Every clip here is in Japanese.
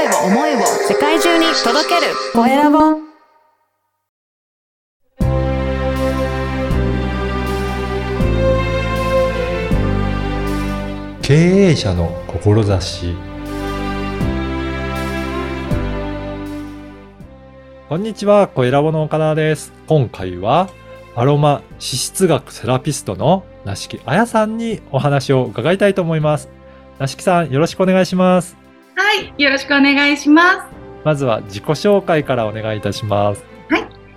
声を思いを世界中に届けるコエラボ経営者の志こんにちは、コエラボの岡田です。今回はアロマ脂質学セラピストのなしきあやさんにお話を伺いたいと思います。なしきさん、よろしくお願いします。はい、よろしくお願いします。まずは自己紹介からお願いいたします。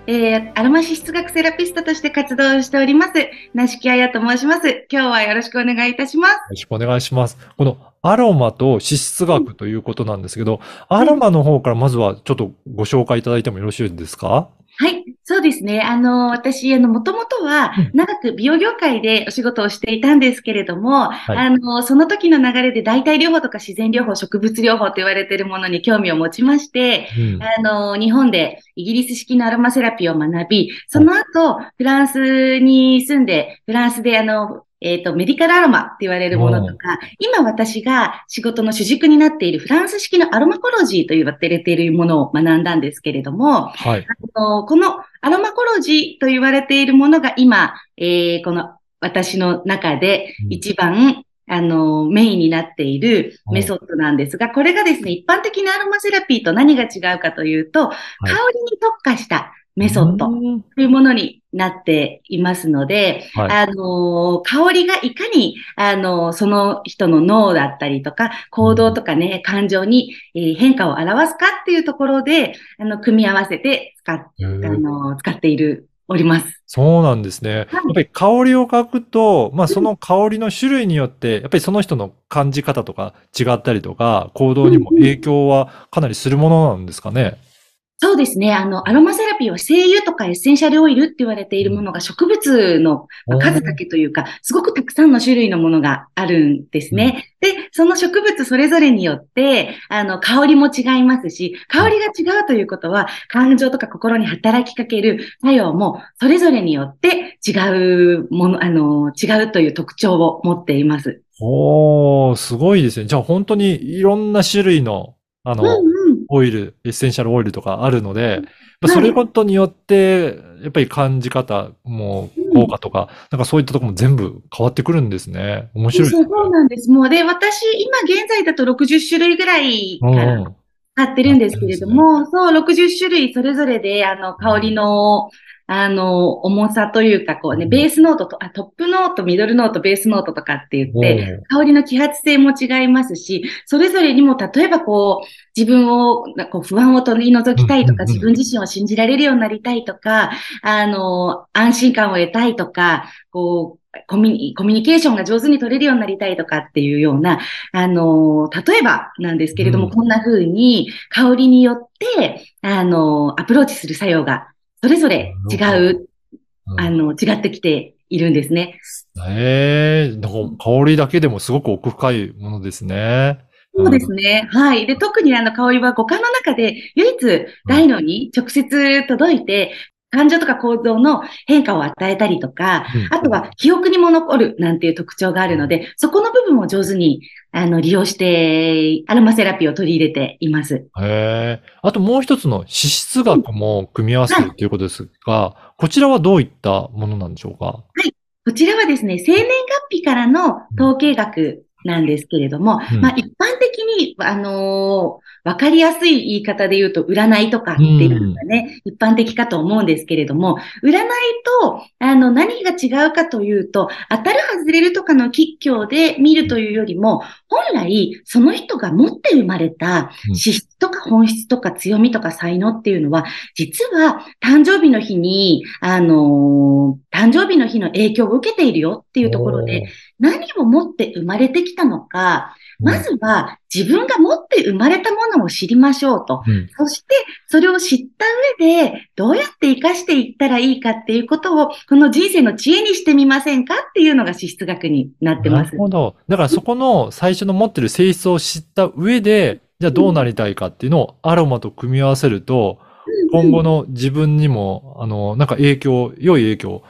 えー、アロマ脂質学セラピストとして活動しております、なしきあやと申します。今日はよろしくお願いいたします。よろしくお願いします。このアロマと脂質学ということなんですけど、アロマの方からまずはちょっとご紹介いただいてもよろしいですか？はい、そうですね。あの、私、あの、もともとはうん長く美容業界でお仕事をしていたんですけれども、はいあの、その時の流れで代替療法とか自然療法、植物療法と言われているものに興味を持ちまして、うん。あの、日本でイギリス式のアロマセラピーを学び、その後、フランスに住んで、フランスであの、えっ、と、メディカルアロマって言われるものとか、今私が仕事の主軸になっているフランス式のアロマコロジーと言われているものを学んだんですけれども、はい。あのこのアロマコロジーと言われているものが今、えーこの私の中でうん。一番、あの、メインになっているメソッドなんですが、これがですね、一般的なアロマセラピーと何が違うかというと、香りに特化したメソッドうんというものになっていますので、はい。あの、香りがいかに、あの、その人の脳だったりとか、行動とかね、感情に、えー変化を表すかっていうところで、あの、組み合わせて使っ、へあーの、使っている、おります。そうなんですね。やっぱり香りを嗅ぐと、まあその香りの種類によって、やっぱりその人の感じ方とか違ったりとか、行動にも影響はかなりするものなんですかね？そうですね。あの、アロマセラピーは精油とかエッセンシャルオイルって言われているものが植物のまあ数だけというか、すごくたくさんの種類のものがあるんですね。で、その植物それぞれによって、あの、香りも違いますし、香りが違うということは、感情とか心に働きかける作用も、それぞれによって違うもの、あの、違うという特徴を持っています。おー、すごいですね。じゃあ本当にいろんな種類の、あうんの、うん。オイル、エッセンシャルオイルとかあるので、まあはいそれごとによって、やっぱり感じ方も効果とか、なんかそういったところも全部変わってくるんですね。面白いね。そうなんです。もう、で、私、今現在だと60種類ぐらいからうんうん使ってるんですけれども、そう、60種類それぞれで、あの、香りの、あの、重さというか、こうね、うん。ベースノートと、あ、トップノート、ミドルノート、ベースノートとかって言って、香りの揮発性も違いますし、それぞれにも、例えばこう、自分を、なこう不安を取り除きたいとか、自分自身を信じられるようになりたいとか、あの、安心感を得たいとか、こう、コミュニコミュニケーションが上手に取れるようになりたいとかっていうような、あの、例えばなんですけれども、うん。こんな風に香りによって、あの、アプローチする作用が、それぞれ違う、うんあの、違ってきているんですね。ええなんか香りだけでもすごく奥深いものですね。そうですね。はい。で、特にあの香りは五感の中で唯一大脳に直接届いて、感情とか行動の変化を与えたりとか、うん。あとは記憶にも残るなんていう特徴があるので、そこの部分を上手にあの利用して、アロマセラピーを取り入れています。へえ。あともう一つの脂質学も組み合わせるということですが、こちらはどういったものなんでしょうか？こちらはですね、生年月日からの統計学なんですけれども、うん。まあ一般的に、あのーわかりやすい言い方で言うと、占いとかっていうのがね、一般的かと思うんですけれども、占いと、あの、何が違うかというと、当たる外れるとかの吉凶で見るというよりも、本来、その人が持って生まれたうん。資質とか本質とか強みとか才能っていうのは、実は誕生日の日に、あのー誕生日の日の影響を受けているよっていうところで、何を持って生まれてきたのか、まずは自分が持って生まれたものを知りましょうと。うん、そして、それを知った上で、どうやって活かしていったらいいかっていうことを、この人生の知恵にしてみませんかっていうのが資質学になってますなる。ほど。だからそこの最初の持ってる性質を知った上で、じゃあどうなりたいかっていうのをアロマと組み合わせると、今後の自分にも、あの、なんか影響、良い影響を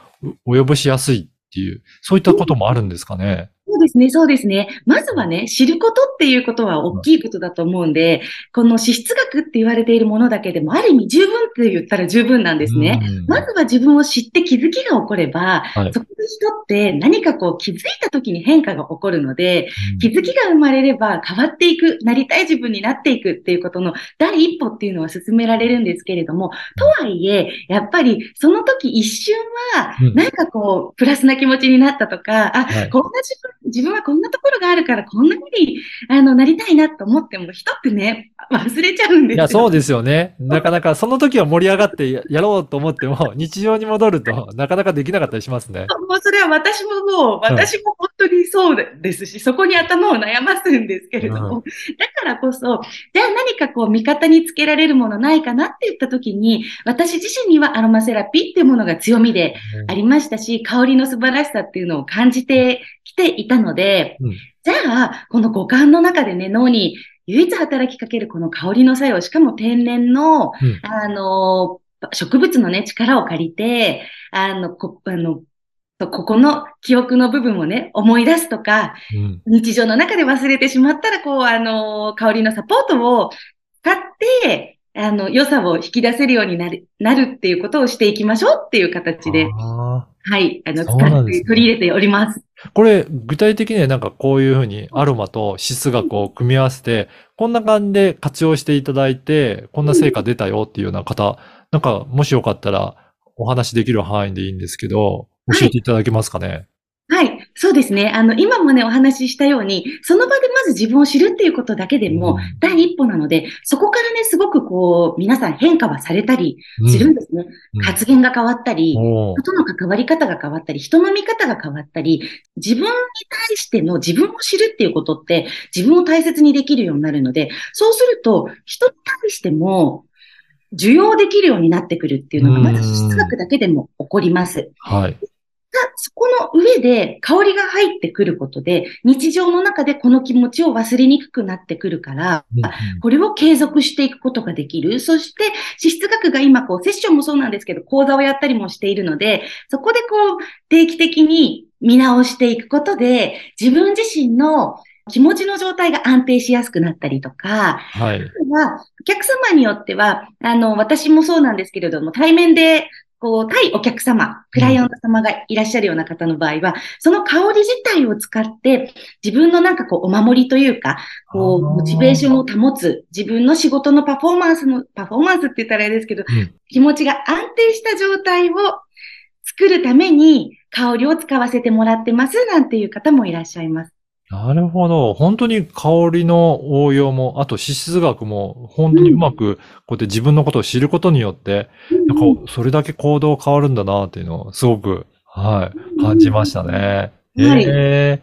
及ぼしやすいっていう、そういったこともあるんですかね？そうですね、そうですね。まずはね、知ることっていうことは大きいことだと思うんで、この資質学って言われているものだけでも、ある意味十分って言ったら十分なんですね。うん。まずは自分を知って気づきが起これば、はい。そこで人って何かこう気づいた時に変化が起こるので、気づきが生まれれば変わっていく、なりたい自分になっていくっていうことの第一歩っていうのは進められるんですけれども、とはいえ、やっぱりその時一瞬はうん、なんかこう、プラスな気持ちになったとか、あ、はい。こんな自分、自分はこんなところがあるからこんな風に、あの、なりたいなと思っても、人ってね、忘れちゃうんですよ。いや、そうですよね。なかなか、その時は盛り上がってややろうと思っても、日常に戻ると、なかなかできなかったりしますね。もうそれは私ももう、私も本当にそうですし、そこに頭を悩ますんですけれども、うだからこそ、じゃあ何かこう味方につけられるものないかなって言った時に、私自身にはアロマセラピーっていうものが強みでありましたし、香りの素晴らしさっていうのを感じてきていたので、うん。じゃあ、この五感の中でね、脳に唯一働きかけるこの香りの作用、しかも天然の、うん。あの、植物のね、力を借りて、あの、こ、あの、ここの記憶の部分をね、思い出すとか、うん。日常の中で忘れてしまったら、こう、あの、香りのサポートを使って、あの、良さを引き出せるようになる、なるっていうことをしていきましょうっていう形で、あはい、あの、使って取り入れております。ーこれ、具体的にはなんかこういうふうにアロマと質学を組み合わせて、こんな感じで活用していただいて、こんな成果出たよっていうような方、なんかもしよかったらお話できる範囲でいいんですけど、はい教えていただけますかね？はい、そうですね。あの、今もね、お話ししたように、その場でまず自分を知るっていうことだけでも、うん第一歩なので、そこからね、すごくこう、皆さん変化はされたりするんですね。うん発言が変わったり、人との関わり方が変わったり、人の見方が変わったり、自分に対しての自分を知るっていうことって、自分を大切にできるようになるので、そうすると、人に対しても、受容できるようになってくるっていうのが、まず質学だけでも起こります。はい。がそこの上で香りが入ってくることで、日常の中でこの気持ちを忘れにくくなってくるから、うんこれを継続していくことができる。そして、資質学が今、こう、セッションもそうなんですけど、講座をやったりもしているので、そこでこう、定期的に見直していくことで、自分自身の気持ちの状態が安定しやすくなったりとか、はい。は、お客様によっては、あの、私もそうなんですけれども、対面で、こう、対お客様、クライアント様がいらっしゃるような方の場合は、その香り自体を使って、自分のなんかこう、お守りというか、こう、モチベーションを保つ、自分の仕事のパフォーマンスの、パフォーマンスって言ったらあれですけど、うん気持ちが安定した状態を作るために、香りを使わせてもらってます、なんていう方もいらっしゃいます。なるほど。本当に香りの応用も、あと資質学も、本当にうまく、こうやって自分のことを知ることによって、なんか、それだけ行動変わるんだなっていうのを、すごく、はい、感じましたね。はいええ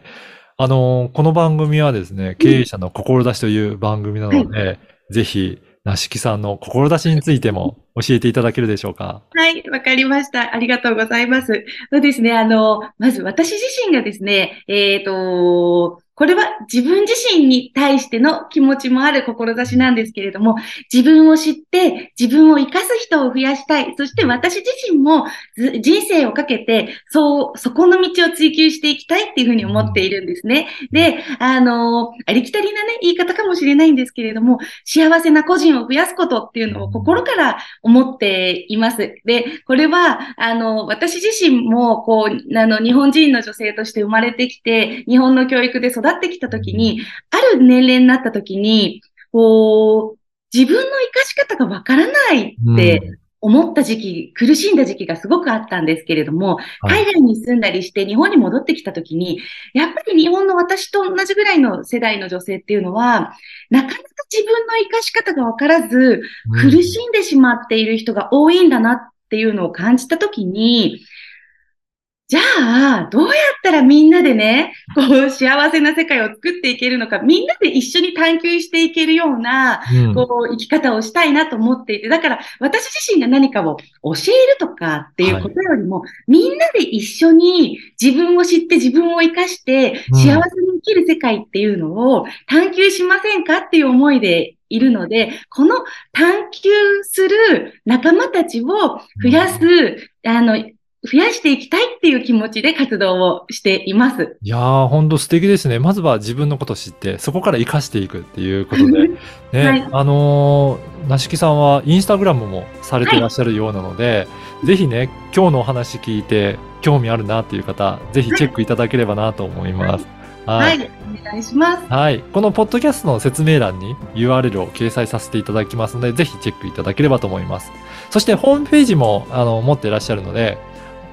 あの、この番組はですね、経営者の志という番組なので、ぜひ、なしきさんの志についても教えていただけるでしょうか？はい、わかりました。ありがとうございます。そうですね。あの、まず私自身がですね、えっ、と、これは自分自身に対しての気持ちもある志なんですけれども、自分を知って自分を生かす人を増やしたい。そして私自身も人生をかけて、そう、そこの道を追求していきたいっていうふうに思っているんですね。で、あの、ありきたりなね、言い方かもしれないんですけれども、幸せな個人を増やすことっていうのを心から思っています。で、これは、あの、私自身も、こう、あの、日本人の女性として生まれてきて、日本の教育で育ってきたときに、ある年齢になったときに、こう、自分の生かし方がわからないって思った時期、苦しんだ時期がすごくあったんですけれども、はい。海外に住んだりして日本に戻ってきたときに、やっぱり日本の私と同じぐらいの世代の女性っていうのは、なかなか自分の生かし方がわからず、うん。苦しんでしまっている人が多いんだなっていうのを感じたときに、じゃあ、どうやったらみんなでね、こう、幸せな世界を作っていけるのか、みんなで一緒に探求していけるような、うん。こう、生き方をしたいなと思っていて、だから私自身が何かを教えるとかっていうことよりも、みんなで一緒に自分を知って自分を生かしてうん。幸せに生きる世界っていうのを探求しませんかっていう思いでいるので、この探求する仲間たちを増やす、あの、増やしていきたいっていう気持ちで活動をしています。いやー、ほんと素敵ですね。まずは自分のことを知って、そこから活かしていくっていうことで。ね、はいあのー、なしきさんはインスタグラムもされていらっしゃるようなので、ぜひね、今日のお話聞いて興味あるなっていう方、ぜひチェックいただければなと思います。は、はいい。お願いします。はい。このポッドキャストの説明欄に URL を掲載させていただきますので、ぜひチェックいただければと思います。そしてホームページもあの持っていらっしゃるので、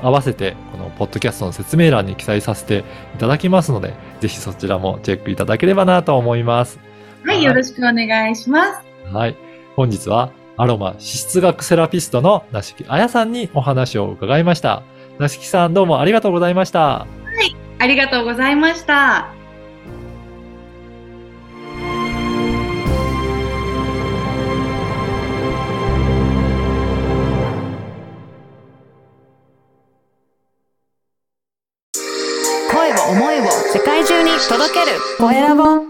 合わせてこのポッドキャストの説明欄に記載させていただきますので、ぜひそちらもチェックいただければなと思います。はい、よろしくお願いします。はい。本日はアロマ脂質学セラピストのなしきあやさんにお話を伺いました。なしきさんどうもありがとうございました。ありがとうございました。声